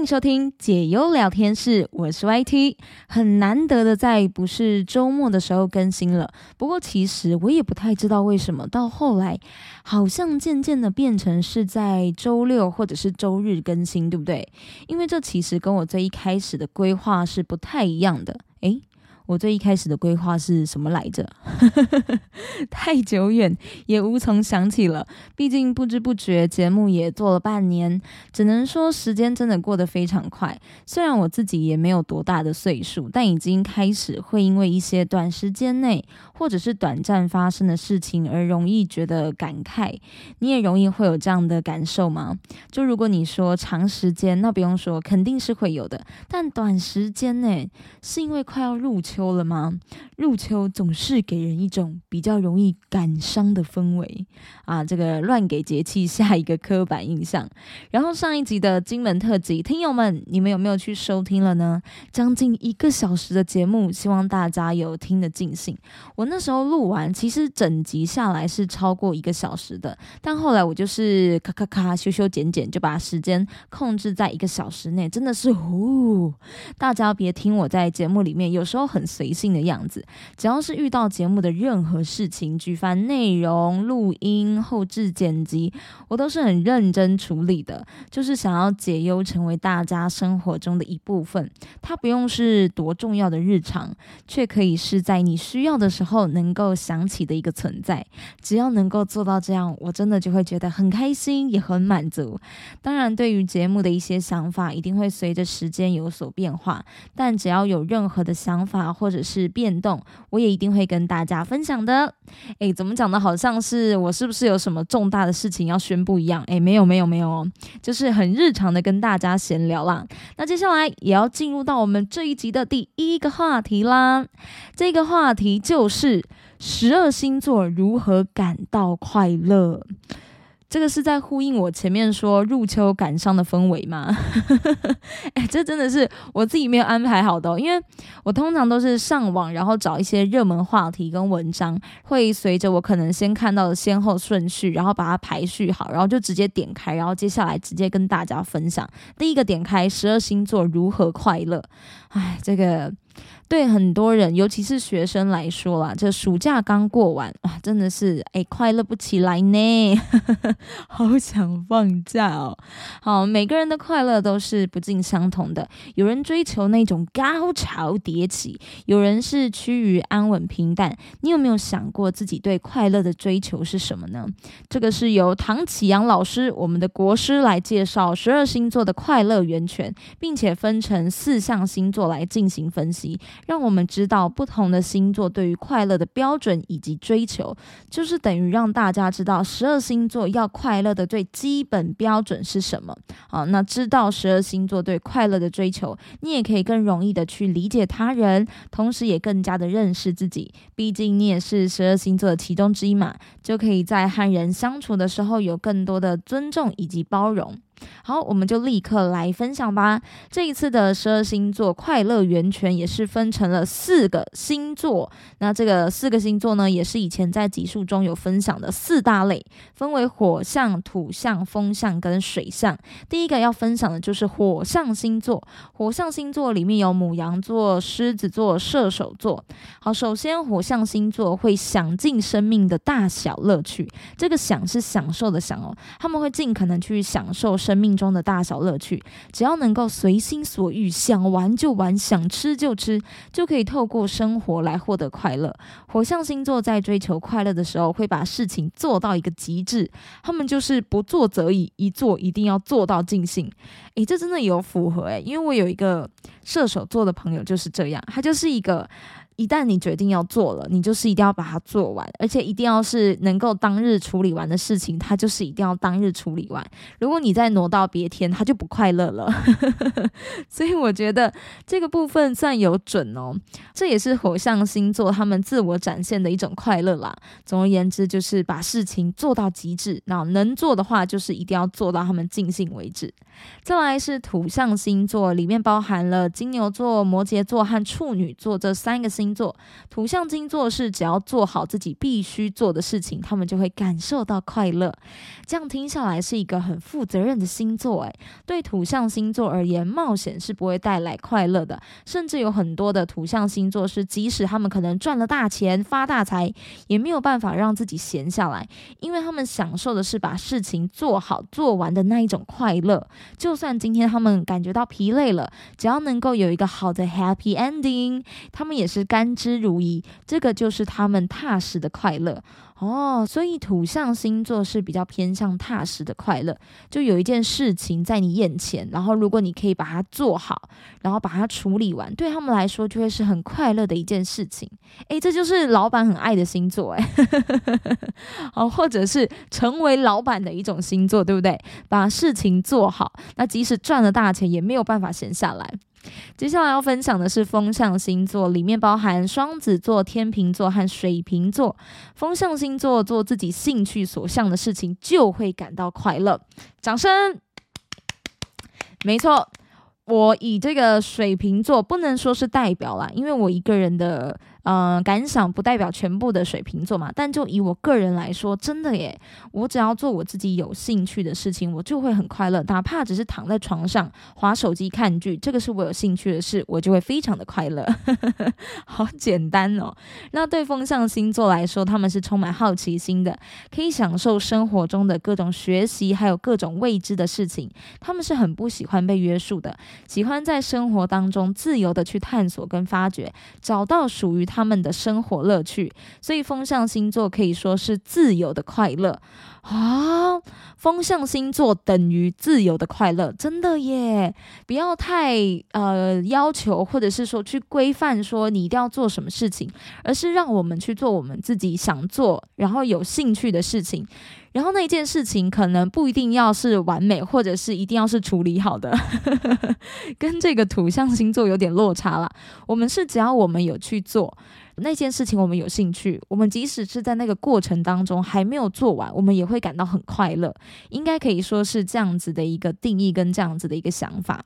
迎收听解忧聊天室，我是 YT。很难得的在不是周末的时候更新了，不过其实我也不太知道为什么到后来好像渐渐的变成是在周六或者是周日更新，对不对？因为这其实跟我最一开始的规划是不太一样的。诶，我最一开始的规划是什么来着？太久远，也无从想起了。毕竟不知不觉节目也做了半年，只能说时间真的过得非常快。虽然我自己也没有多大的岁数，但已经开始会因为一些短时间内或者是短暂发生的事情而容易觉得感慨。你也容易会有这样的感受吗？就如果你说长时间，那不用说，肯定是会有的。但短时间内，是因为快要入秋。秋了吗？入秋总是给人一种比较容易感伤的氛围啊！这个乱给节气下一个刻板印象。然后上一集的金门特辑，听友们，你们有没有去收听了呢？将近一个小时的节目，希望大家有听得尽兴。我那时候录完，其实整集下来是超过一个小时的，但后来我就是咔咔咔修修剪剪，就把时间控制在一个小时内，真的是呼！大家别听我在节目里面有时候很。随性的样子，只要是遇到节目的任何事情，举凡内容、录音、后置剪辑，我都是很认真处理的。就是想要解忧，成为大家生活中的一部分。它不用是多重要的日常，却可以是在你需要的时候能够想起的一个存在。只要能够做到这样，我真的就会觉得很开心，也很满足。当然，对于节目的一些想法，一定会随着时间有所变化。但只要有任何的想法，或者是变动，我也一定会跟大家分享的。诶，怎么讲的？好像是我是不是有什么重大的事情要宣布一样？诶，没有没有没有，就是很日常的跟大家闲聊啦。那接下来也要进入到我们这一集的第一个话题啦。这个话题就是十二星座如何感到快乐。这个是在呼应我前面说入秋感伤的氛围吗？哎，这真的是我自己没有安排好的，因为我通常都是上网，然后找一些热门话题跟文章，会随着我可能先看到的先后顺序，然后把它排序好，然后就直接点开，然后接下来直接跟大家分享。第一个点开十二星座如何快乐？哎，这个。对很多人，尤其是学生来说啦，这暑假刚过完啊，真的是哎快乐不起来呢，好想放假哦。好，每个人的快乐都是不尽相同的，有人追求那种高潮迭起，有人是趋于安稳平淡。你有没有想过自己对快乐的追求是什么呢？这个是由唐启阳老师，我们的国师来介绍十二星座的快乐源泉，并且分成四项星座来进行分析。让我们知道不同的星座对于快乐的标准以及追求，就是等于让大家知道十二星座要快乐的最基本标准是什么。好，那知道十二星座对快乐的追求，你也可以更容易的去理解他人，同时也更加的认识自己。毕竟你也是十二星座的其中之一嘛，就可以在和人相处的时候有更多的尊重以及包容。好，我们就立刻来分享吧。这一次的十二星座快乐源泉也是分成了四个星座。那这个四个星座呢，也是以前在集数中有分享的四大类，分为火象、土象、风象跟水象。第一个要分享的就是火象星座。火象星座里面有母羊座、狮子座、射手座。好，首先火象星座会享尽生命的大小乐趣。这个享是享受的享哦，他们会尽可能去享受。生生命中的大小乐趣，只要能够随心所欲，想玩就玩，想吃就吃，就可以透过生活来获得快乐。火象星座在追求快乐的时候，会把事情做到一个极致，他们就是不做则已，一做一定要做到尽兴。诶，这真的有符合诶，因为我有一个射手座的朋友就是这样，他就是一个。一旦你决定要做了，你就是一定要把它做完，而且一定要是能够当日处理完的事情，它就是一定要当日处理完。如果你再挪到别天，他就不快乐了。所以我觉得这个部分算有准哦，这也是火象星座他们自我展现的一种快乐啦。总而言之，就是把事情做到极致，那能做的话，就是一定要做到他们尽兴为止。再来是土象星座，里面包含了金牛座、摩羯座和处女座这三个星。星座。土象星座是只要做好自己必须做的事情，他们就会感受到快乐。这样听下来是一个很负责任的星座。诶，对土象星座而言，冒险是不会带来快乐的。甚至有很多的土象星座是，即使他们可能赚了大钱、发大财，也没有办法让自己闲下来，因为他们享受的是把事情做好做完的那一种快乐。就算今天他们感觉到疲累了，只要能够有一个好的 happy ending，他们也是甘安之如饴。这个就是他们踏实的快乐。哦，所以土象星座是比较偏向踏实的快乐，就有一件事情在你眼前，然后如果你可以把它做好，然后把它处理完，对他们来说就会是很快乐的一件事情。诶，这就是老板很爱的星座，诶，哦，或者是成为老板的一种星座，对不对？把事情做好，那即使赚了大钱，也没有办法闲下来。接下来要分享的是风象星座，里面包含双子座、天秤座和水瓶座。风象星座做自己兴趣所向的事情，就会感到快乐。掌声！没错，我以这个水瓶座不能说是代表啦，因为我一个人的。嗯，感想不代表全部的水瓶座嘛，但就以我个人来说，真的耶，我只要做我自己有兴趣的事情，我就会很快乐。哪怕只是躺在床上划手机看剧，这个是我有兴趣的事，我就会非常的快乐。好简单哦。那对风象星座来说，他们是充满好奇心的，可以享受生活中的各种学习，还有各种未知的事情。他们是很不喜欢被约束的，喜欢在生活当中自由的去探索跟发掘，找到属于。他们的生活乐趣，所以风象星座可以说是自由的快乐。啊！风象星座等于自由的快乐，真的耶！不要太呃要求，或者是说去规范说你一定要做什么事情，而是让我们去做我们自己想做，然后有兴趣的事情。然后那件事情可能不一定要是完美，或者是一定要是处理好的，跟这个土象星座有点落差了。我们是只要我们有去做。那件事情我们有兴趣，我们即使是在那个过程当中还没有做完，我们也会感到很快乐。应该可以说是这样子的一个定义跟这样子的一个想法。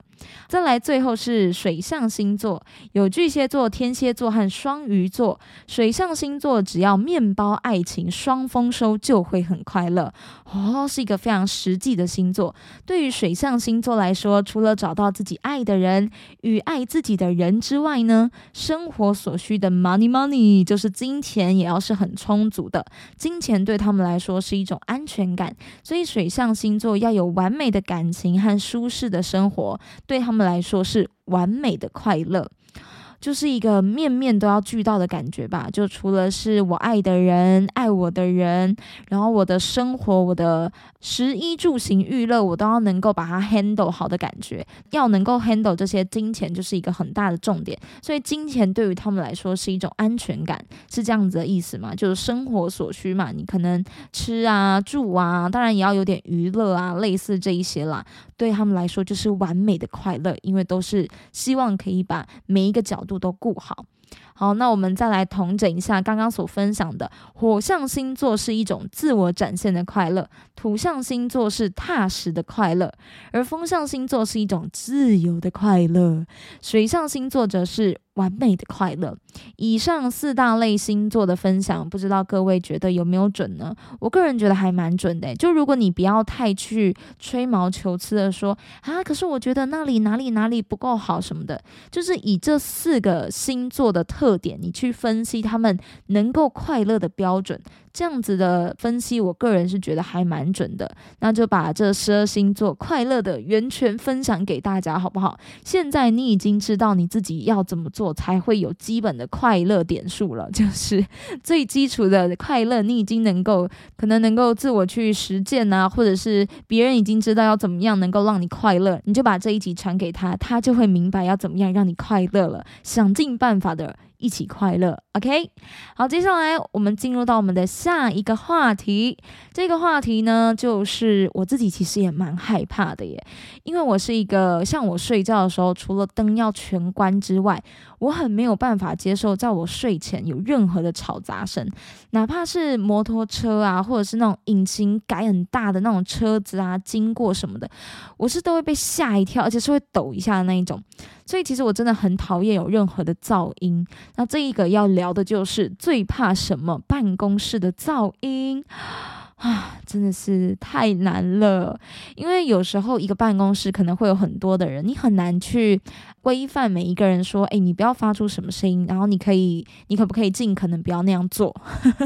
再来，最后是水象星座，有巨蟹座、天蝎座和双鱼座。水象星座只要面包爱情双丰收，就会很快乐哦，是一个非常实际的星座。对于水象星座来说，除了找到自己爱的人与爱自己的人之外呢，生活所需的 money money。你就是金钱也要是很充足的，金钱对他们来说是一种安全感，所以水象星座要有完美的感情和舒适的生活，对他们来说是完美的快乐。就是一个面面都要俱到的感觉吧，就除了是我爱的人、爱我的人，然后我的生活、我的食衣住行娱乐，我都要能够把它 handle 好的感觉，要能够 handle 这些金钱，就是一个很大的重点。所以金钱对于他们来说是一种安全感，是这样子的意思嘛？就是生活所需嘛，你可能吃啊、住啊，当然也要有点娱乐啊，类似这一些啦。对他们来说就是完美的快乐，因为都是希望可以把每一个角度。都顾好。好，那我们再来统整一下刚刚所分享的。火象星座是一种自我展现的快乐，土象星座是踏实的快乐，而风象星座是一种自由的快乐，水象星座则是完美的快乐。以上四大类星座的分享，不知道各位觉得有没有准呢？我个人觉得还蛮准的。就如果你不要太去吹毛求疵的说啊，可是我觉得那里哪里哪里不够好什么的，就是以这四个星座的特。特点，你去分析他们能够快乐的标准。这样子的分析，我个人是觉得还蛮准的。那就把这十二星座快乐的源泉分享给大家，好不好？现在你已经知道你自己要怎么做我才会有基本的快乐点数了，就是最基础的快乐，你已经能够可能能够自我去实践啊，或者是别人已经知道要怎么样能够让你快乐，你就把这一集传给他，他就会明白要怎么样让你快乐了，想尽办法的一起快乐。OK，好，接下来我们进入到我们的。下一个话题，这个话题呢，就是我自己其实也蛮害怕的耶，因为我是一个像我睡觉的时候，除了灯要全关之外，我很没有办法接受在我睡前有任何的吵杂声，哪怕是摩托车啊，或者是那种引擎改很大的那种车子啊经过什么的，我是都会被吓一跳，而且是会抖一下的那一种。所以其实我真的很讨厌有任何的噪音。那这一个要聊的就是最怕什么？办公室的噪音。啊，真的是太难了，因为有时候一个办公室可能会有很多的人，你很难去规范每一个人说，哎，你不要发出什么声音，然后你可以，你可不可以尽可能不要那样做，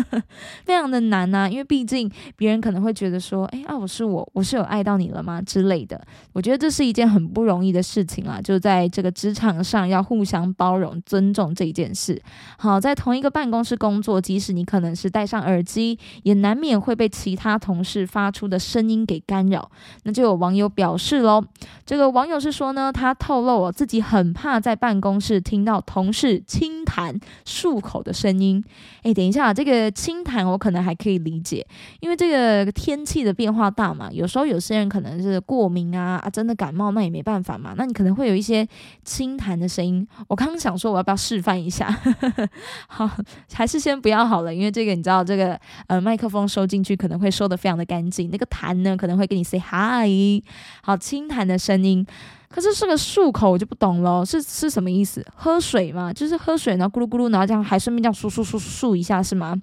非常的难呐，因为毕竟别人可能会觉得说，哎啊，我是我，我是有爱到你了吗之类的，我觉得这是一件很不容易的事情啊，就在这个职场上要互相包容、尊重这一件事。好，在同一个办公室工作，即使你可能是戴上耳机，也难免会被。其他同事发出的声音给干扰，那就有网友表示喽。这个网友是说呢，他透露我自己很怕在办公室听到同事轻谈漱口的声音。诶，等一下，这个轻谈我可能还可以理解，因为这个天气的变化大嘛，有时候有些人可能是过敏啊啊，真的感冒那也没办法嘛，那你可能会有一些轻谈的声音。我刚刚想说我要不要示范一下，好，还是先不要好了，因为这个你知道，这个呃麦克风收进去可。可能会说的非常的干净，那个痰呢可能会跟你 say hi，好清痰的声音，可是是个漱口我就不懂了，是是什么意思？喝水嘛？就是喝水然后咕噜咕噜，然后这样还顺便这样漱漱漱漱一下是吗？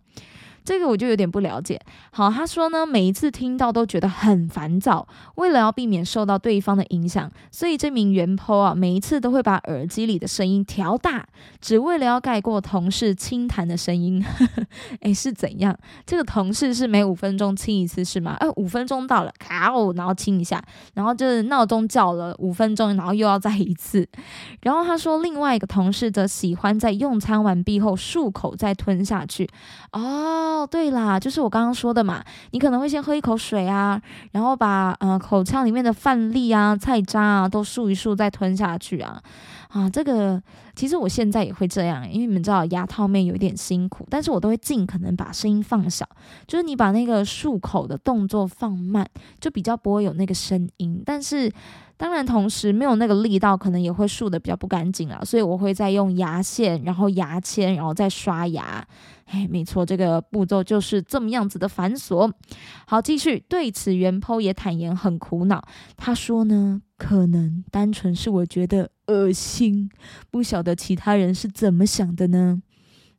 这个我就有点不了解。好，他说呢，每一次听到都觉得很烦躁。为了要避免受到对方的影响，所以这名原 po 啊，每一次都会把耳机里的声音调大，只为了要盖过同事轻弹的声音。诶，是怎样？这个同事是每五分钟亲一次是吗？呃，五分钟到了，卡哦，然后亲一下，然后就是闹钟叫了五分钟，然后又要再一次。然后他说，另外一个同事则喜欢在用餐完毕后漱口再吞下去。哦。哦，对啦，就是我刚刚说的嘛，你可能会先喝一口水啊，然后把呃口腔里面的饭粒啊、菜渣啊都漱一漱，再吞下去啊。啊，这个其实我现在也会这样，因为你们知道牙套妹有一点辛苦，但是我都会尽可能把声音放小，就是你把那个漱口的动作放慢，就比较不会有那个声音，但是。当然，同时没有那个力道，可能也会漱的比较不干净啊，所以我会再用牙线，然后牙签，然后再刷牙。哎，没错，这个步骤就是这么样子的繁琐。好，继续。对此，袁剖也坦言很苦恼。他说呢，可能单纯是我觉得恶心，不晓得其他人是怎么想的呢？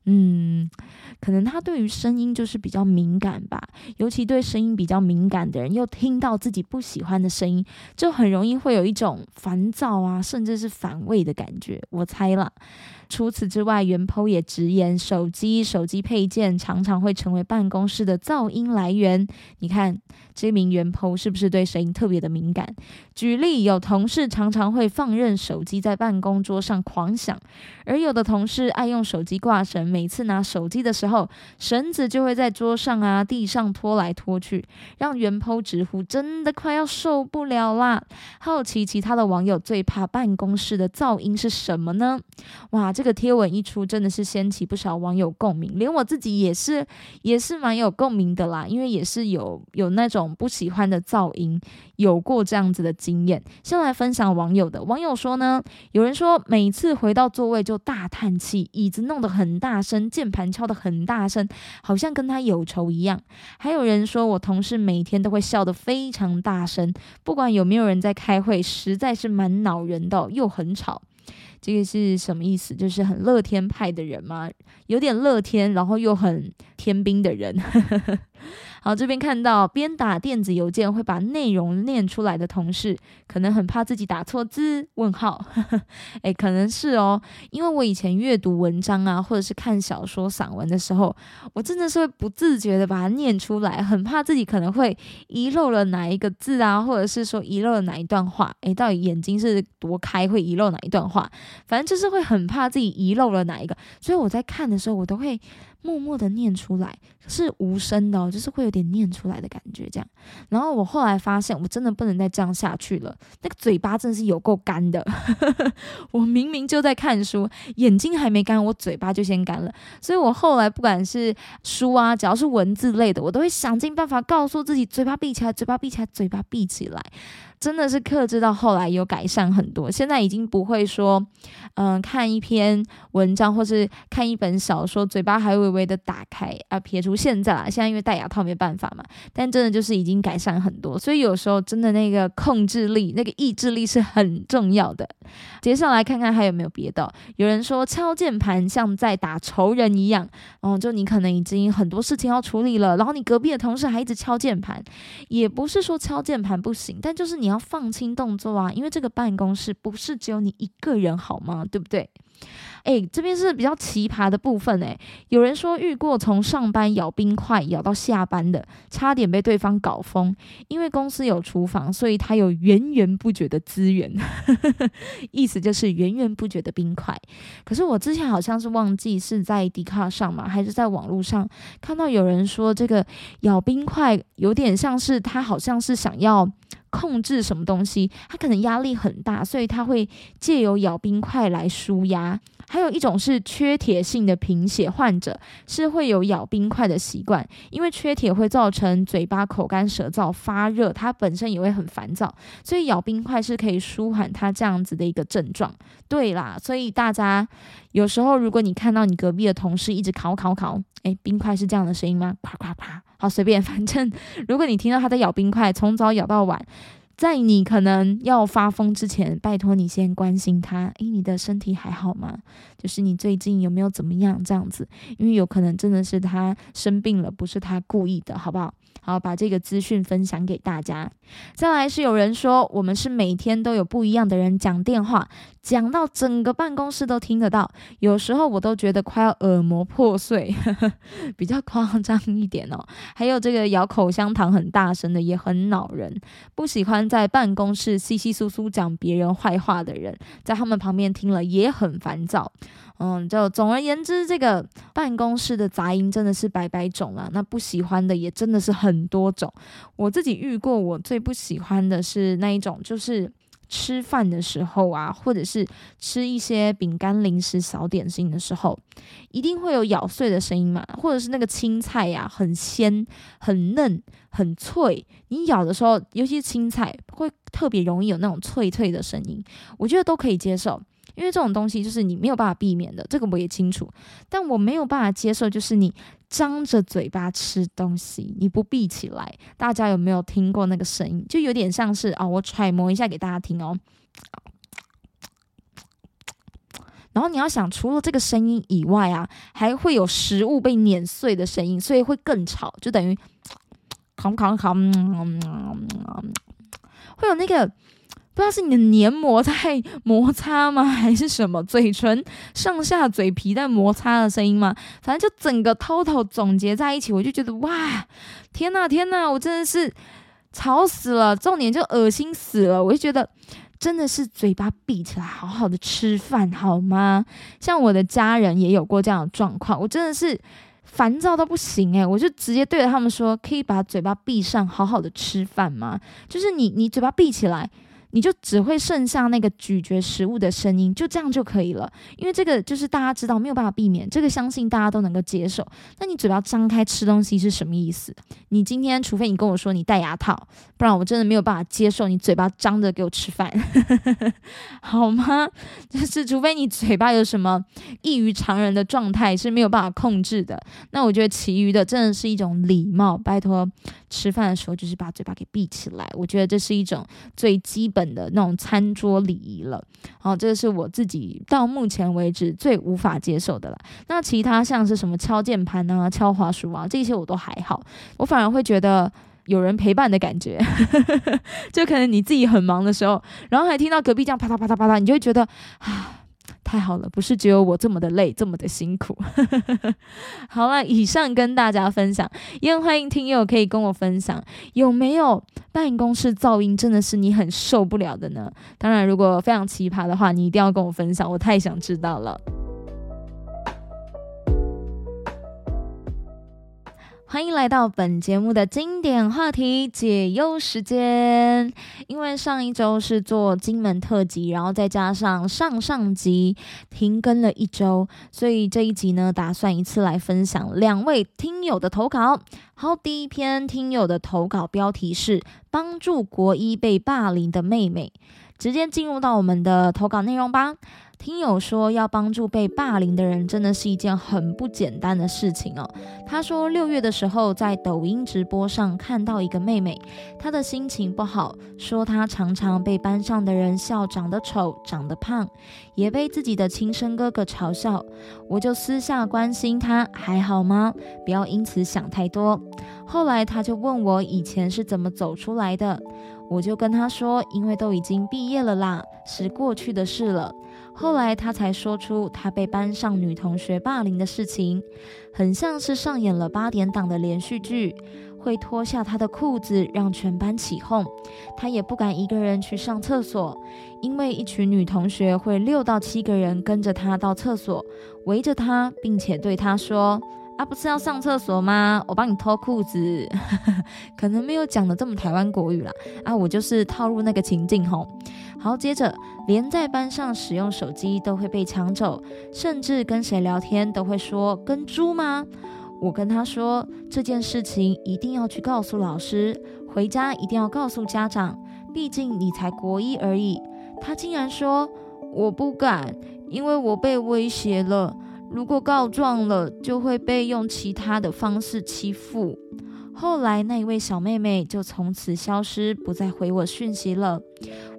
嗯。可能他对于声音就是比较敏感吧，尤其对声音比较敏感的人，又听到自己不喜欢的声音，就很容易会有一种烦躁啊，甚至是反胃的感觉。我猜了。除此之外，袁剖也直言，手机、手机配件常常会成为办公室的噪音来源。你看，这名袁剖是不是对声音特别的敏感？举例，有同事常常会放任手机在办公桌上狂响，而有的同事爱用手机挂绳，每次拿手机的时候，绳子就会在桌上啊、地上拖来拖去，让袁剖直呼真的快要受不了啦。好奇其他的网友最怕办公室的噪音是什么呢？哇！这个贴文一出，真的是掀起不少网友共鸣，连我自己也是，也是蛮有共鸣的啦。因为也是有有那种不喜欢的噪音，有过这样子的经验。先来分享网友的，网友说呢，有人说每次回到座位就大叹气，椅子弄得很大声，键盘敲得很大声，好像跟他有仇一样。还有人说我同事每天都会笑得非常大声，不管有没有人在开会，实在是蛮恼人的，又很吵。这个是什么意思？就是很乐天派的人吗？有点乐天，然后又很天兵的人。好，这边看到边打电子邮件会把内容念出来的同事，可能很怕自己打错字。问号，哎，可能是哦，因为我以前阅读文章啊，或者是看小说、散文的时候，我真的是会不自觉的把它念出来，很怕自己可能会遗漏了哪一个字啊，或者是说遗漏了哪一段话。哎，到底眼睛是多开，会遗漏哪一段话？反正就是会很怕自己遗漏了哪一个，所以我在看的时候，我都会。默默的念出来是无声的，就是会有点念出来的感觉，这样。然后我后来发现，我真的不能再这样下去了。那个嘴巴真的是有够干的，我明明就在看书，眼睛还没干，我嘴巴就先干了。所以我后来不管是书啊，只要是文字类的，我都会想尽办法告诉自己，嘴巴闭起来，嘴巴闭起来，嘴巴闭起来。真的是克制到后来有改善很多，现在已经不会说，嗯，看一篇文章或是看一本小说，嘴巴还会微微的打开啊。撇除现在啦，现在因为戴牙套没办法嘛，但真的就是已经改善很多，所以有时候真的那个控制力、那个意志力是很重要的。接下来看看还有没有别的。有人说敲键盘像在打仇人一样，哦，就你可能已经很多事情要处理了，然后你隔壁的同事还一直敲键盘，也不是说敲键盘不行，但就是你要放轻动作啊，因为这个办公室不是只有你一个人，好吗？对不对？哎，这边是比较奇葩的部分哎。有人说遇过从上班咬冰块咬到下班的，差点被对方搞疯。因为公司有厨房，所以他有源源不绝的资源，意思就是源源不绝的冰块。可是我之前好像是忘记是在迪卡上嘛，还是在网络上看到有人说，这个咬冰块有点像是他好像是想要。控制什么东西，他可能压力很大，所以他会借由咬冰块来舒压。还有一种是缺铁性的贫血患者，是会有咬冰块的习惯，因为缺铁会造成嘴巴口干舌燥、发热，他本身也会很烦躁，所以咬冰块是可以舒缓他这样子的一个症状。对啦，所以大家有时候如果你看到你隔壁的同事一直烤烤烤，诶，冰块是这样的声音吗？啪啪啪，好随便，反正如果你听到他在咬冰块，从早咬到晚。在你可能要发疯之前，拜托你先关心他。诶，你的身体还好吗？就是你最近有没有怎么样这样子？因为有可能真的是他生病了，不是他故意的，好不好？好，把这个资讯分享给大家。再来是有人说，我们是每天都有不一样的人讲电话，讲到整个办公室都听得到。有时候我都觉得快要耳膜破碎，比较夸张一点哦。还有这个咬口香糖很大声的，也很恼人。不喜欢在办公室稀稀疏疏讲别人坏话的人，在他们旁边听了也很烦躁。嗯，就总而言之，这个办公室的杂音真的是百百种了。那不喜欢的也真的是很多种。我自己遇过，我最不喜欢的是那一种，就是吃饭的时候啊，或者是吃一些饼干、零食、小点心的时候，一定会有咬碎的声音嘛，或者是那个青菜呀，很鲜、很嫩、很脆，你咬的时候，尤其是青菜，会特别容易有那种脆脆的声音。我觉得都可以接受。因为这种东西就是你没有办法避免的，这个我也清楚，但我没有办法接受，就是你张着嘴巴吃东西，你不闭起来。大家有没有听过那个声音？就有点像是啊，我揣摩一下给大家听哦。然后你要想，除了这个声音以外啊，还会有食物被碾碎的声音，所以会更吵，就等于烤烤烤，会有那个。不知道是你的黏膜在摩擦吗，还是什么？嘴唇上下嘴皮在摩擦的声音吗？反正就整个 total 总结在一起，我就觉得哇，天呐天呐，我真的是吵死了，重点就恶心死了。我就觉得真的是嘴巴闭起来，好好的吃饭好吗？像我的家人也有过这样的状况，我真的是烦躁到不行诶，我就直接对着他们说，可以把嘴巴闭上，好好的吃饭吗？就是你你嘴巴闭起来。你就只会剩下那个咀嚼食物的声音，就这样就可以了。因为这个就是大家知道没有办法避免，这个相信大家都能够接受。那你嘴巴张开吃东西是什么意思？你今天除非你跟我说你戴牙套，不然我真的没有办法接受你嘴巴张着给我吃饭，好吗？就是除非你嘴巴有什么异于常人的状态是没有办法控制的，那我觉得其余的真的是一种礼貌。拜托，吃饭的时候就是把嘴巴给闭起来，我觉得这是一种最基。本的那种餐桌礼仪了，好，这是我自己到目前为止最无法接受的了。那其他像是什么敲键盘啊、敲滑鼠啊，这些我都还好，我反而会觉得有人陪伴的感觉。就可能你自己很忙的时候，然后还听到隔壁这样啪嗒啪嗒啪嗒，你就会觉得啊。太好了，不是只有我这么的累，这么的辛苦。好了，以上跟大家分享，也很欢迎听友可以跟我分享，有没有办公室噪音真的是你很受不了的呢？当然，如果非常奇葩的话，你一定要跟我分享，我太想知道了。欢迎来到本节目的经典话题解忧时间。因为上一周是做金门特辑，然后再加上上上集停更了一周，所以这一集呢，打算一次来分享两位听友的投稿。好，第一篇听友的投稿标题是“帮助国一被霸凌的妹妹”，直接进入到我们的投稿内容吧。听友说，要帮助被霸凌的人，真的是一件很不简单的事情哦。他说，六月的时候在抖音直播上看到一个妹妹，她的心情不好，说她常常被班上的人笑长得丑、长得胖，也被自己的亲生哥哥嘲笑。我就私下关心她还好吗？不要因此想太多。后来他就问我以前是怎么走出来的，我就跟他说，因为都已经毕业了啦，是过去的事了。后来他才说出他被班上女同学霸凌的事情，很像是上演了八点档的连续剧，会脱下他的裤子让全班起哄，他也不敢一个人去上厕所，因为一群女同学会六到七个人跟着他到厕所，围着他，并且对他说。啊，不是要上厕所吗？我帮你脱裤子，可能没有讲的这么台湾国语啦。啊，我就是套入那个情境吼。好，接着连在班上使用手机都会被抢走，甚至跟谁聊天都会说跟猪吗？我跟他说这件事情一定要去告诉老师，回家一定要告诉家长，毕竟你才国一而已。他竟然说我不敢，因为我被威胁了。如果告状了，就会被用其他的方式欺负。后来那一位小妹妹就从此消失，不再回我讯息了。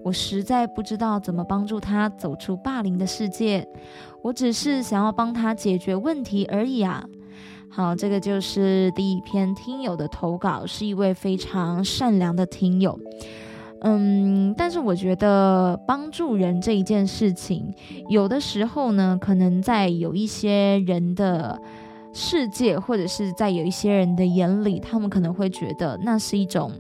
我实在不知道怎么帮助她走出霸凌的世界。我只是想要帮她解决问题而已啊。好，这个就是第一篇听友的投稿，是一位非常善良的听友。嗯，但是我觉得帮助人这一件事情，有的时候呢，可能在有一些人的世界，或者是在有一些人的眼里，他们可能会觉得那是一种。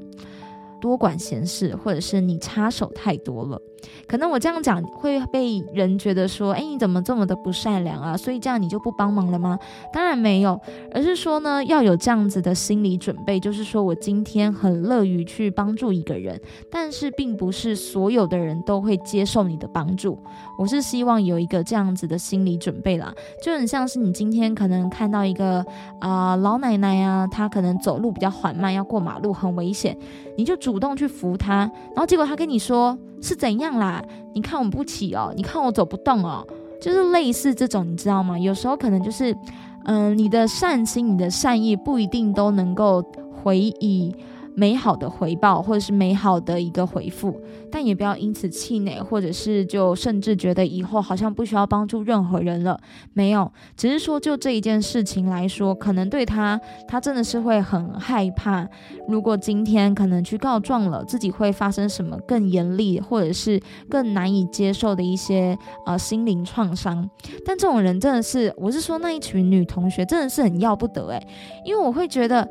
多管闲事，或者是你插手太多了，可能我这样讲会被人觉得说，哎，你怎么这么的不善良啊？所以这样你就不帮忙了吗？当然没有，而是说呢，要有这样子的心理准备，就是说我今天很乐于去帮助一个人，但是并不是所有的人都会接受你的帮助。我是希望有一个这样子的心理准备啦，就很像是你今天可能看到一个啊老奶奶啊，她可能走路比较缓慢，要过马路很危险，你就。主动去扶她，然后结果她跟你说是怎样啦？你看我不起哦，你看我走不动哦，就是类似这种，你知道吗？有时候可能就是，嗯，你的善心、你的善意不一定都能够回以。美好的回报，或者是美好的一个回复，但也不要因此气馁，或者是就甚至觉得以后好像不需要帮助任何人了。没有，只是说就这一件事情来说，可能对他，他真的是会很害怕。如果今天可能去告状了，自己会发生什么更严厉，或者是更难以接受的一些呃心灵创伤。但这种人真的是，我是说那一群女同学真的是很要不得诶，因为我会觉得。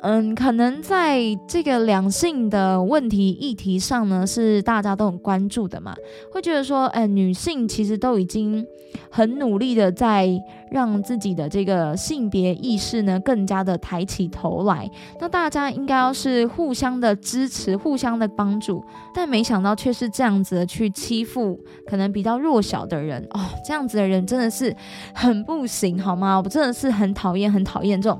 嗯，可能在这个两性的问题议题上呢，是大家都很关注的嘛，会觉得说，哎，女性其实都已经很努力的在让自己的这个性别意识呢更加的抬起头来，那大家应该要是互相的支持，互相的帮助，但没想到却是这样子的去欺负可能比较弱小的人哦，这样子的人真的是很不行，好吗？我真的是很讨厌，很讨厌这种。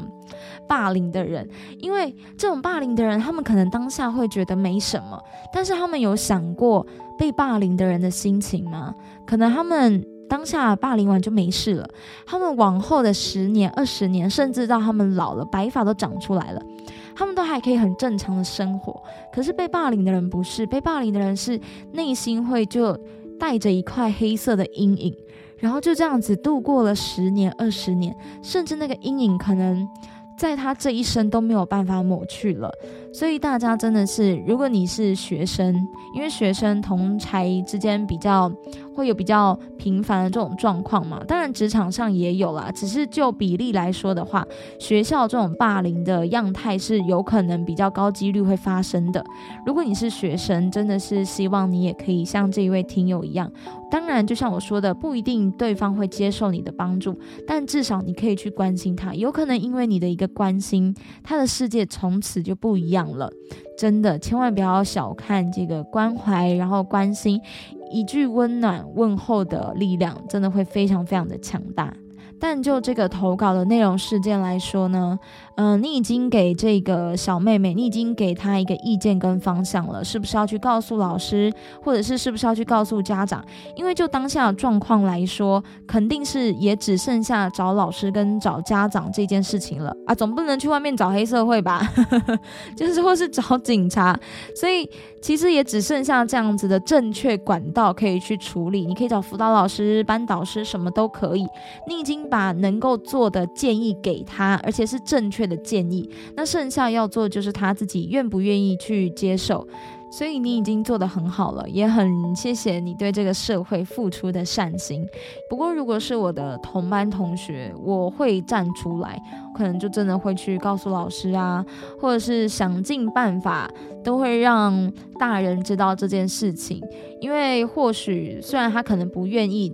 霸凌的人，因为这种霸凌的人，他们可能当下会觉得没什么，但是他们有想过被霸凌的人的心情吗？可能他们当下霸凌完就没事了，他们往后的十年、二十年，甚至到他们老了，白发都长出来了，他们都还可以很正常的生活。可是被霸凌的人不是，被霸凌的人是内心会就带着一块黑色的阴影，然后就这样子度过了十年、二十年，甚至那个阴影可能。在他这一生都没有办法抹去了，所以大家真的是，如果你是学生，因为学生同才之间比较会有比较频繁的这种状况嘛？当然职场上也有啦，只是就比例来说的话，学校这种霸凌的样态是有可能比较高几率会发生的。如果你是学生，真的是希望你也可以像这一位听友一样。当然，就像我说的，不一定对方会接受你的帮助，但至少你可以去关心他。有可能因为你的一个关心，他的世界从此就不一样了。真的，千万不要小看这个关怀，然后关心，一句温暖问候的力量，真的会非常非常的强大。但就这个投稿的内容事件来说呢，嗯，你已经给这个小妹妹，你已经给她一个意见跟方向了，是不是要去告诉老师，或者是是不是要去告诉家长？因为就当下的状况来说，肯定是也只剩下找老师跟找家长这件事情了啊，总不能去外面找黑社会吧？就是或是找警察，所以其实也只剩下这样子的正确管道可以去处理。你可以找辅导老师、班导师，什么都可以。你已经。把能够做的建议给他，而且是正确的建议。那剩下要做就是他自己愿不愿意去接受。所以你已经做得很好了，也很谢谢你对这个社会付出的善心。不过如果是我的同班同学，我会站出来，可能就真的会去告诉老师啊，或者是想尽办法都会让大人知道这件事情。因为或许虽然他可能不愿意。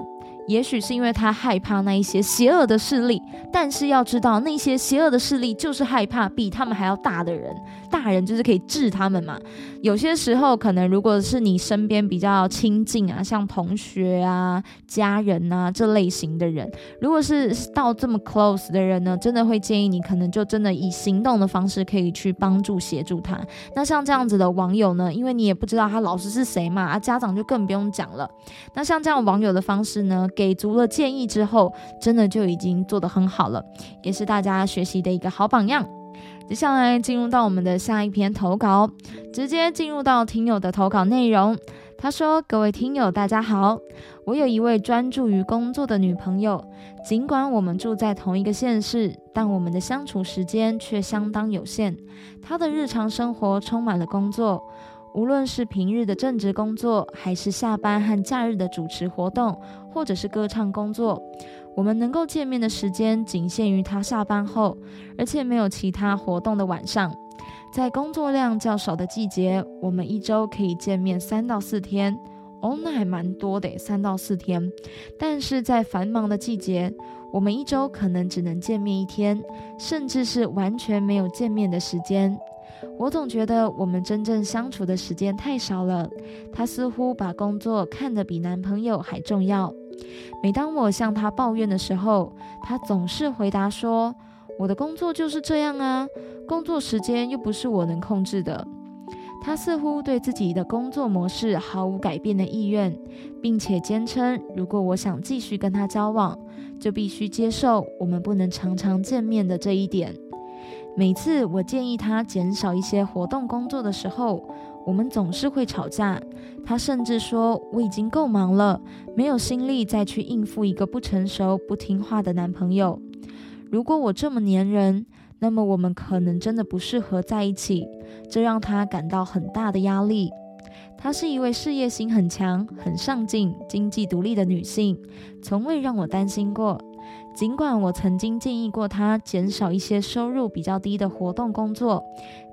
也许是因为他害怕那一些邪恶的势力，但是要知道，那些邪恶的势力就是害怕比他们还要大的人。大人就是可以治他们嘛。有些时候，可能如果是你身边比较亲近啊，像同学啊、家人啊这类型的人，如果是到这么 close 的人呢，真的会建议你，可能就真的以行动的方式可以去帮助协助他。那像这样子的网友呢，因为你也不知道他老师是谁嘛，啊，家长就更不用讲了。那像这样网友的方式呢？给足了建议之后，真的就已经做得很好了，也是大家学习的一个好榜样。接下来进入到我们的下一篇投稿，直接进入到听友的投稿内容。他说：“各位听友，大家好，我有一位专注于工作的女朋友，尽管我们住在同一个县市，但我们的相处时间却相当有限。她的日常生活充满了工作。”无论是平日的正职工作，还是下班和假日的主持活动，或者是歌唱工作，我们能够见面的时间仅限于他下班后，而且没有其他活动的晚上。在工作量较少的季节，我们一周可以见面三到四天。哦，那还蛮多的，三到四天。但是在繁忙的季节，我们一周可能只能见面一天，甚至是完全没有见面的时间。我总觉得我们真正相处的时间太少了。他似乎把工作看得比男朋友还重要。每当我向他抱怨的时候，他总是回答说：“我的工作就是这样啊，工作时间又不是我能控制的。”他似乎对自己的工作模式毫无改变的意愿，并且坚称，如果我想继续跟他交往，就必须接受我们不能常常见面的这一点。每次我建议他减少一些活动工作的时候，我们总是会吵架。他甚至说我已经够忙了，没有心力再去应付一个不成熟、不听话的男朋友。如果我这么粘人，那么我们可能真的不适合在一起。这让他感到很大的压力。她是一位事业心很强、很上进、经济独立的女性，从未让我担心过。尽管我曾经建议过他减少一些收入比较低的活动工作，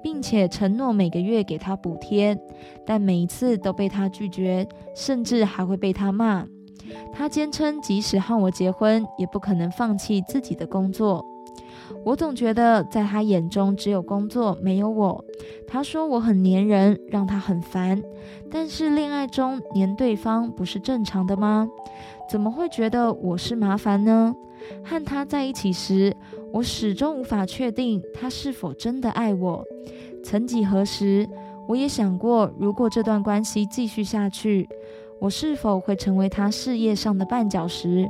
并且承诺每个月给他补贴，但每一次都被他拒绝，甚至还会被他骂。他坚称即使和我结婚，也不可能放弃自己的工作。我总觉得在他眼中只有工作，没有我。他说我很粘人，让他很烦。但是恋爱中粘对方不是正常的吗？怎么会觉得我是麻烦呢？和他在一起时，我始终无法确定他是否真的爱我。曾几何时，我也想过，如果这段关系继续下去，我是否会成为他事业上的绊脚石？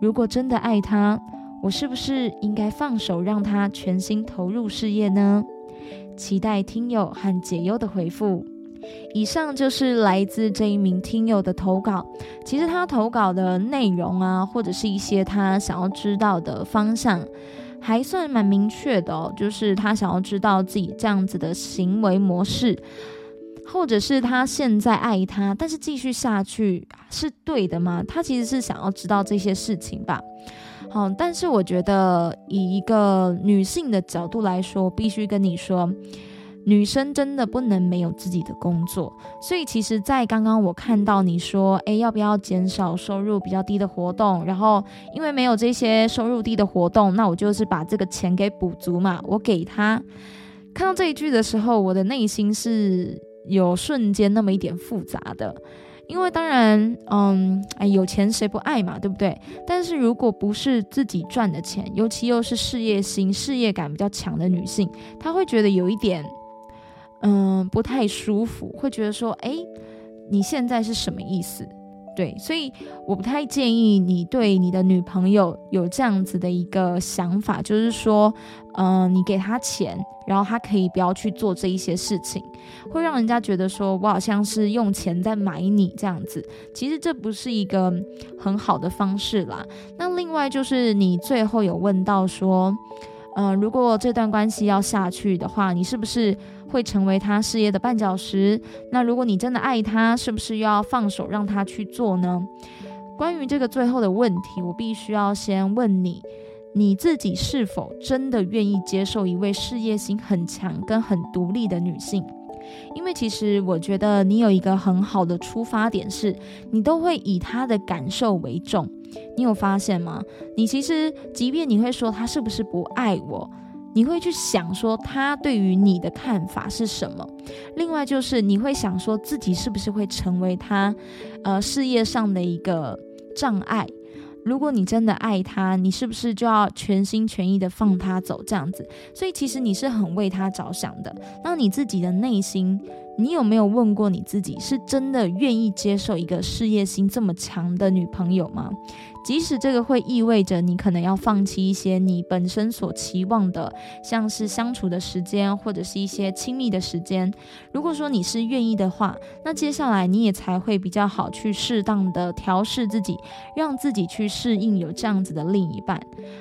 如果真的爱他，我是不是应该放手，让他全心投入事业呢？期待听友和解忧的回复。以上就是来自这一名听友的投稿。其实他投稿的内容啊，或者是一些他想要知道的方向，还算蛮明确的。就是他想要知道自己这样子的行为模式，或者是他现在爱他，但是继续下去是对的吗？他其实是想要知道这些事情吧。好，但是我觉得以一个女性的角度来说，必须跟你说，女生真的不能没有自己的工作。所以其实，在刚刚我看到你说，诶，要不要减少收入比较低的活动？然后因为没有这些收入低的活动，那我就是把这个钱给补足嘛。我给他看到这一句的时候，我的内心是有瞬间那么一点复杂的。因为当然，嗯，哎，有钱谁不爱嘛，对不对？但是如果不是自己赚的钱，尤其又是事业心、事业感比较强的女性，她会觉得有一点，嗯，不太舒服，会觉得说，哎，你现在是什么意思？对，所以我不太建议你对你的女朋友有这样子的一个想法，就是说，嗯，你给她钱，然后她可以不要去做这一些事情，会让人家觉得说我好像是用钱在买你这样子。其实这不是一个很好的方式啦。那另外就是你最后有问到说，嗯，如果这段关系要下去的话，你是不是？会成为他事业的绊脚石。那如果你真的爱他，是不是又要放手让他去做呢？关于这个最后的问题，我必须要先问你：你自己是否真的愿意接受一位事业心很强跟很独立的女性？因为其实我觉得你有一个很好的出发点，是你都会以他的感受为重。你有发现吗？你其实即便你会说他是不是不爱我？你会去想说他对于你的看法是什么？另外就是你会想说自己是不是会成为他，呃，事业上的一个障碍？如果你真的爱他，你是不是就要全心全意的放他走这样子？所以其实你是很为他着想的。那你自己的内心，你有没有问过你自己，是真的愿意接受一个事业心这么强的女朋友吗？即使这个会意味着你可能要放弃一些你本身所期望的，像是相处的时间或者是一些亲密的时间。如果说你是愿意的话，那接下来你也才会比较好去适当的调试自己，让自己去适应有这样子的另一半。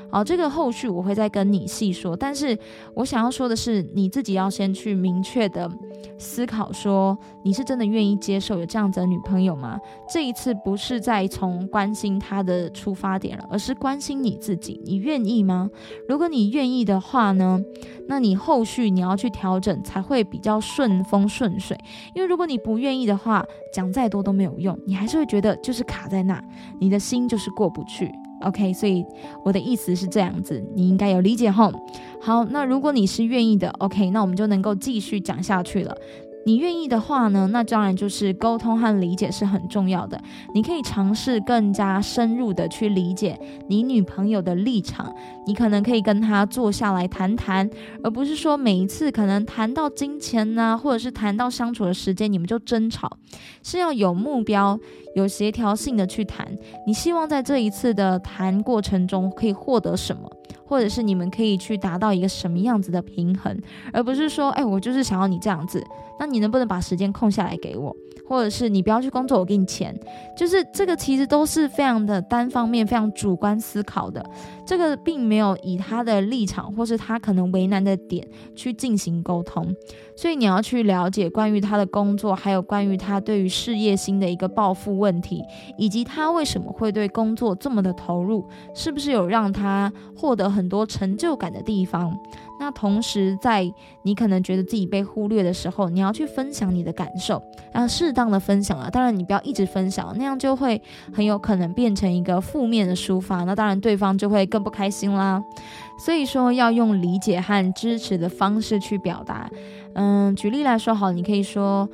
好，这个后续我会再跟你细说。但是我想要说的是，你自己要先去明确的思考，说你是真的愿意接受有这样子的女朋友吗？这一次不是在从关心她的。出发点了，而是关心你自己，你愿意吗？如果你愿意的话呢，那你后续你要去调整才会比较顺风顺水。因为如果你不愿意的话，讲再多都没有用，你还是会觉得就是卡在那，你的心就是过不去。OK，所以我的意思是这样子，你应该有理解吼。好，那如果你是愿意的，OK，那我们就能够继续讲下去了。你愿意的话呢，那当然就是沟通和理解是很重要的。你可以尝试更加深入的去理解你女朋友的立场，你可能可以跟她坐下来谈谈，而不是说每一次可能谈到金钱呐，或者是谈到相处的时间，你们就争吵，是要有目标、有协调性的去谈。你希望在这一次的谈过程中可以获得什么？或者是你们可以去达到一个什么样子的平衡，而不是说，哎，我就是想要你这样子，那你能不能把时间空下来给我？或者是你不要去工作，我给你钱，就是这个其实都是非常的单方面、非常主观思考的，这个并没有以他的立场或是他可能为难的点去进行沟通，所以你要去了解关于他的工作，还有关于他对于事业心的一个抱负问题，以及他为什么会对工作这么的投入，是不是有让他获得很多成就感的地方？那同时，在你可能觉得自己被忽略的时候，你要去分享你的感受，然后适当的分享啊。当然，你不要一直分享，那样就会很有可能变成一个负面的抒发。那当然，对方就会更不开心啦。所以说，要用理解和支持的方式去表达。嗯，举例来说，好，你可以说。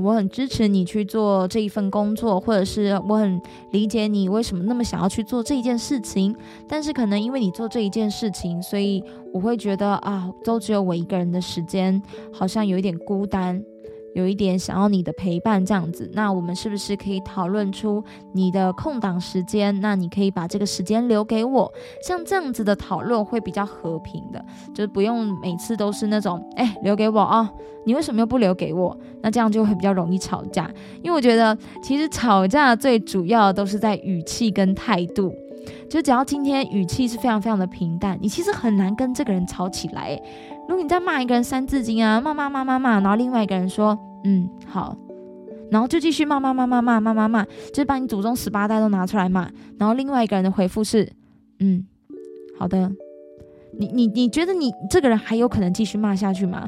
我很支持你去做这一份工作，或者是我很理解你为什么那么想要去做这一件事情。但是可能因为你做这一件事情，所以我会觉得啊，都只有我一个人的时间，好像有一点孤单。有一点想要你的陪伴这样子，那我们是不是可以讨论出你的空档时间？那你可以把这个时间留给我，像这样子的讨论会比较和平的，就是不用每次都是那种，哎，留给我啊，你为什么又不留给我？那这样就会比较容易吵架，因为我觉得其实吵架最主要的都是在语气跟态度，就只要今天语气是非常非常的平淡，你其实很难跟这个人吵起来。如果你在骂一个人三字经啊，骂骂骂骂骂，然后另外一个人说嗯，好。然后就继续骂骂骂骂骂骂骂，就是把你祖宗十八代都拿出来骂。然后另外一个人的回复是，嗯，好的。你你你觉得你这个人还有可能继续骂下去吗？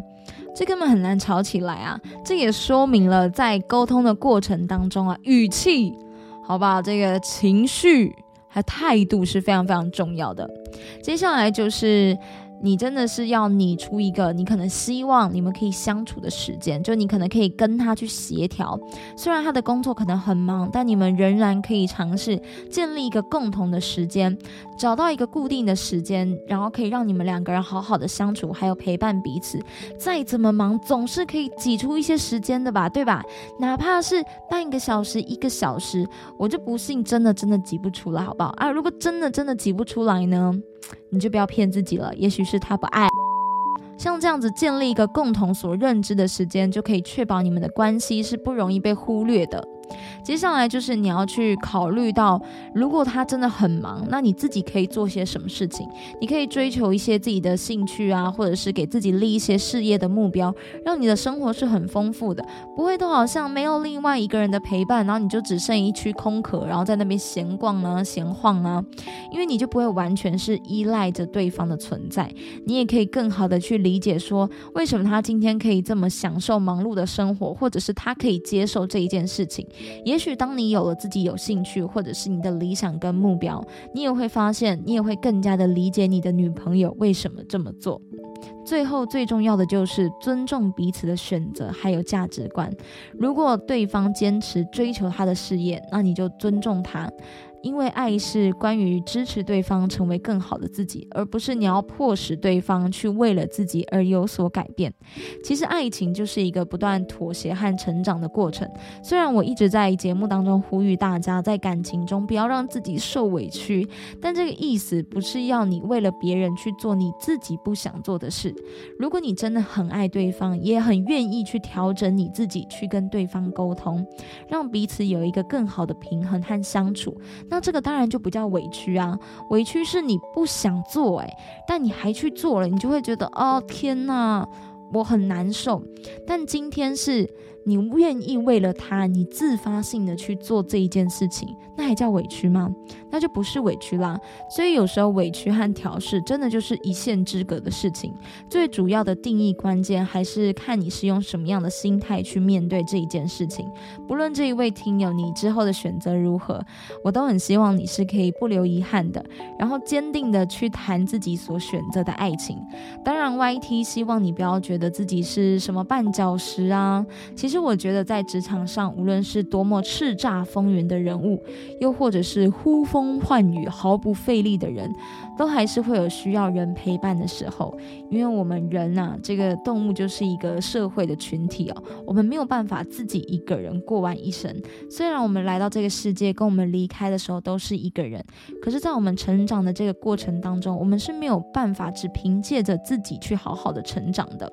这根本很难吵起来啊！这也说明了在沟通的过程当中啊，语气，好吧，这个情绪还态度是非常非常重要的。接下来就是。你真的是要拟出一个你可能希望你们可以相处的时间，就你可能可以跟他去协调。虽然他的工作可能很忙，但你们仍然可以尝试建立一个共同的时间，找到一个固定的时间，然后可以让你们两个人好好的相处，还有陪伴彼此。再怎么忙，总是可以挤出一些时间的吧，对吧？哪怕是半个小时、一个小时，我就不信真的真的挤不出来，好不好？啊，如果真的真的挤不出来呢？你就不要骗自己了，也许是他不爱。像这样子建立一个共同所认知的时间，就可以确保你们的关系是不容易被忽略的。接下来就是你要去考虑到，如果他真的很忙，那你自己可以做些什么事情？你可以追求一些自己的兴趣啊，或者是给自己立一些事业的目标，让你的生活是很丰富的，不会都好像没有另外一个人的陪伴，然后你就只剩一区空壳，然后在那边闲逛啊、闲晃啊，因为你就不会完全是依赖着对方的存在。你也可以更好的去理解说，为什么他今天可以这么享受忙碌的生活，或者是他可以接受这一件事情。也也许当你有了自己有兴趣，或者是你的理想跟目标，你也会发现，你也会更加的理解你的女朋友为什么这么做。最后最重要的就是尊重彼此的选择还有价值观。如果对方坚持追求他的事业，那你就尊重他。因为爱是关于支持对方成为更好的自己，而不是你要迫使对方去为了自己而有所改变。其实爱情就是一个不断妥协和成长的过程。虽然我一直在节目当中呼吁大家在感情中不要让自己受委屈，但这个意思不是要你为了别人去做你自己不想做的事。如果你真的很爱对方，也很愿意去调整你自己，去跟对方沟通，让彼此有一个更好的平衡和相处。那这个当然就不叫委屈啊，委屈是你不想做诶，但你还去做了，你就会觉得哦天呐，我很难受。但今天是。你愿意为了他，你自发性的去做这一件事情，那还叫委屈吗？那就不是委屈啦。所以有时候委屈和调试真的就是一线之隔的事情。最主要的定义关键还是看你是用什么样的心态去面对这一件事情。不论这一位听友你之后的选择如何，我都很希望你是可以不留遗憾的，然后坚定的去谈自己所选择的爱情。当然，YT 希望你不要觉得自己是什么绊脚石啊，其实。其实我觉得，在职场上，无论是多么叱咤风云的人物，又或者是呼风唤雨、毫不费力的人。都还是会有需要人陪伴的时候，因为我们人呐，这个动物就是一个社会的群体哦，我们没有办法自己一个人过完一生。虽然我们来到这个世界，跟我们离开的时候都是一个人，可是，在我们成长的这个过程当中，我们是没有办法只凭借着自己去好好的成长的，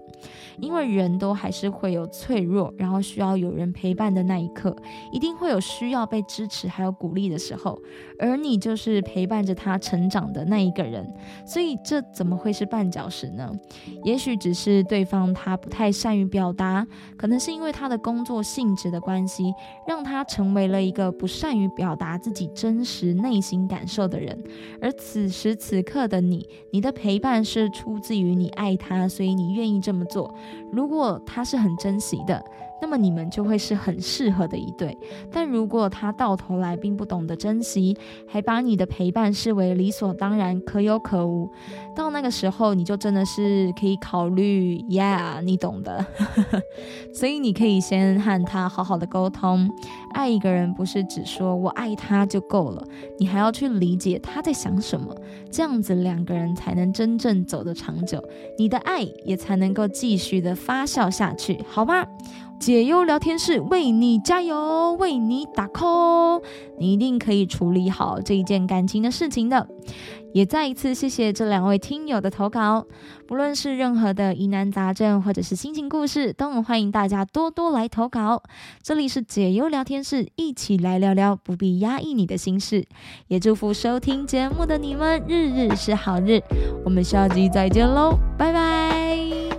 因为人都还是会有脆弱，然后需要有人陪伴的那一刻，一定会有需要被支持还有鼓励的时候，而你就是陪伴着他成长的那一。个人，所以这怎么会是绊脚石呢？也许只是对方他不太善于表达，可能是因为他的工作性质的关系，让他成为了一个不善于表达自己真实内心感受的人。而此时此刻的你，你的陪伴是出自于你爱他，所以你愿意这么做。如果他是很珍惜的。那么你们就会是很适合的一对，但如果他到头来并不懂得珍惜，还把你的陪伴视为理所当然、可有可无，到那个时候你就真的是可以考虑，Yeah，你懂的。所以你可以先和他好好的沟通，爱一个人不是只说我爱他就够了，你还要去理解他在想什么，这样子两个人才能真正走得长久，你的爱也才能够继续的发酵下去，好吗？解忧聊天室为你加油，为你打 call，你一定可以处理好这一件感情的事情的。也再一次谢谢这两位听友的投稿，不论是任何的疑难杂症或者是心情故事，都很欢迎大家多多来投稿。这里是解忧聊天室，一起来聊聊，不必压抑你的心事。也祝福收听节目的你们日日是好日，我们下集再见喽，拜拜。